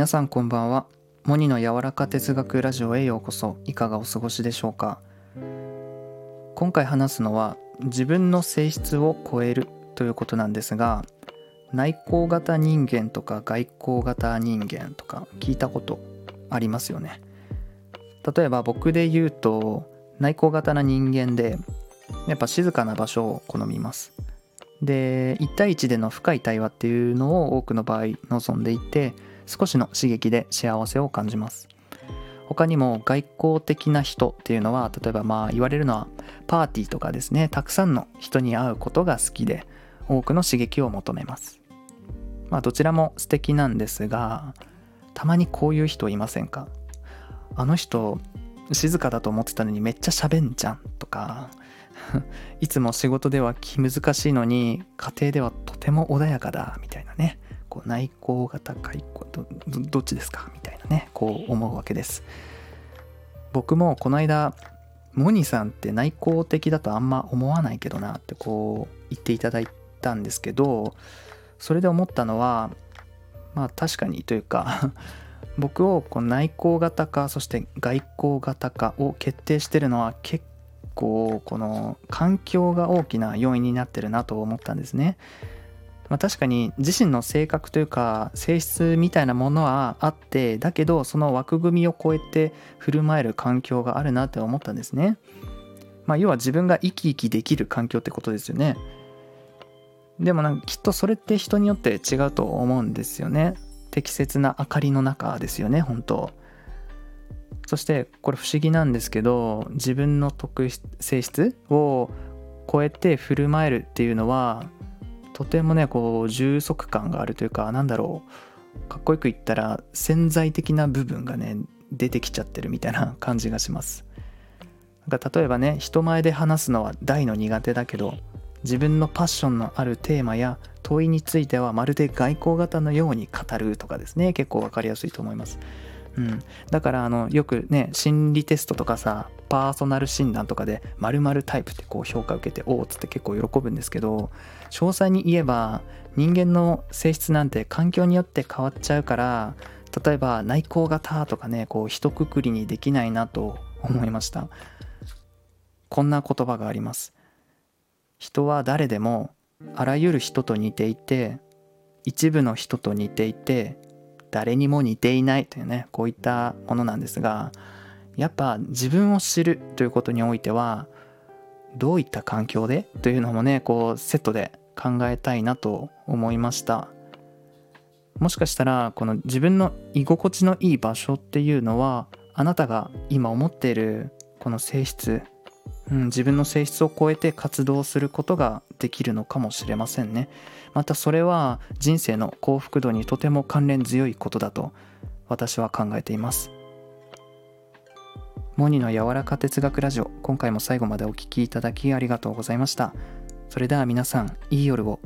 皆さんこんばんは。モニの柔らか哲学ラジオへようこそ。いかがお過ごしでしょうか。今回話すのは自分の性質を超えるということなんですが内向型人間とか外向型人間とか聞いたことありますよね。例えば僕で言うと内向型な人間でやっぱ静かな場所を好みます。で1対1での深い対話っていうのを多くの場合望んでいて少しの刺激で幸せを感じます。他にも外交的な人っていうのは例えばまあ言われるのはパーティーとかですね。たくさんの人に会うことが好きで多くの刺激を求めます。まあどちらも素敵なんですがたまにこういう人いませんか？あの人静かだと思ってたのにめっちゃ喋んじゃんとかいつも仕事では気難しいのに家庭ではとても穏やかだみたいなね。こう内向型外向どどっちですか？みたいなねこう思うわけです僕もこの間モニさんって内向的だとあんま思わないけどなってこう言っていただいたんですけどそれで思ったのはまあ確かにというか 僕をこう内向型かそして外向型かを決定してるのは結構この環境が大きな要因になってるなと思ったんですね。まあ、確かに自身の性格というか性質みたいなものはあってだけどその枠組みを超えて振る舞える環境があるなって思ったんですね。まあ、要は自分が生き生きできる環境ってことですよね。でもなんかきっとそれって人によって違うと思うんですよね。適切な明かりの中ですよね本当。そしてこれ不思議なんですけど自分の特性質を超えて振る舞えるっていうのはとてもねこう充足感があるというかなんだろうかっこよく言ったら潜在的な部分がね出てきちゃってるみたいな 感じがします。なんか例えばね人前で話すのは大の苦手だけど自分のパッションのあるテーマや問いについてはまるで外交型のように語るとかですね結構分かりやすいと思います。うん、だからあのよくね心理テストとかさパーソナル診断とかで〇〇タイプってこう評価受けておおっつって結構喜ぶんですけど詳細に言えば人間の性質なんて環境によって変わっちゃうから例えば内向型とかねこう一括りにできないなと思いました。こんな言葉があります。人は誰でもあらゆる人と似ていて一部の人と似ていて誰にも似ていないというねこういったものなんですがやっぱ自分を知るということにおいてはどういった環境でというのもねこうセットで考えたいなと思いました。もしかしたらこの自分の居心地のいい場所っていうのはあなたが今思っているこの性質、うん、自分の性質を超えて活動することができるのかもしれませんね。またそれは人生の幸福度にとても関連強いことだと私は考えています。モニの柔らか哲学ラジオ今回も最後までお聴きいただきありがとうございました。それでは皆さんいい夜を。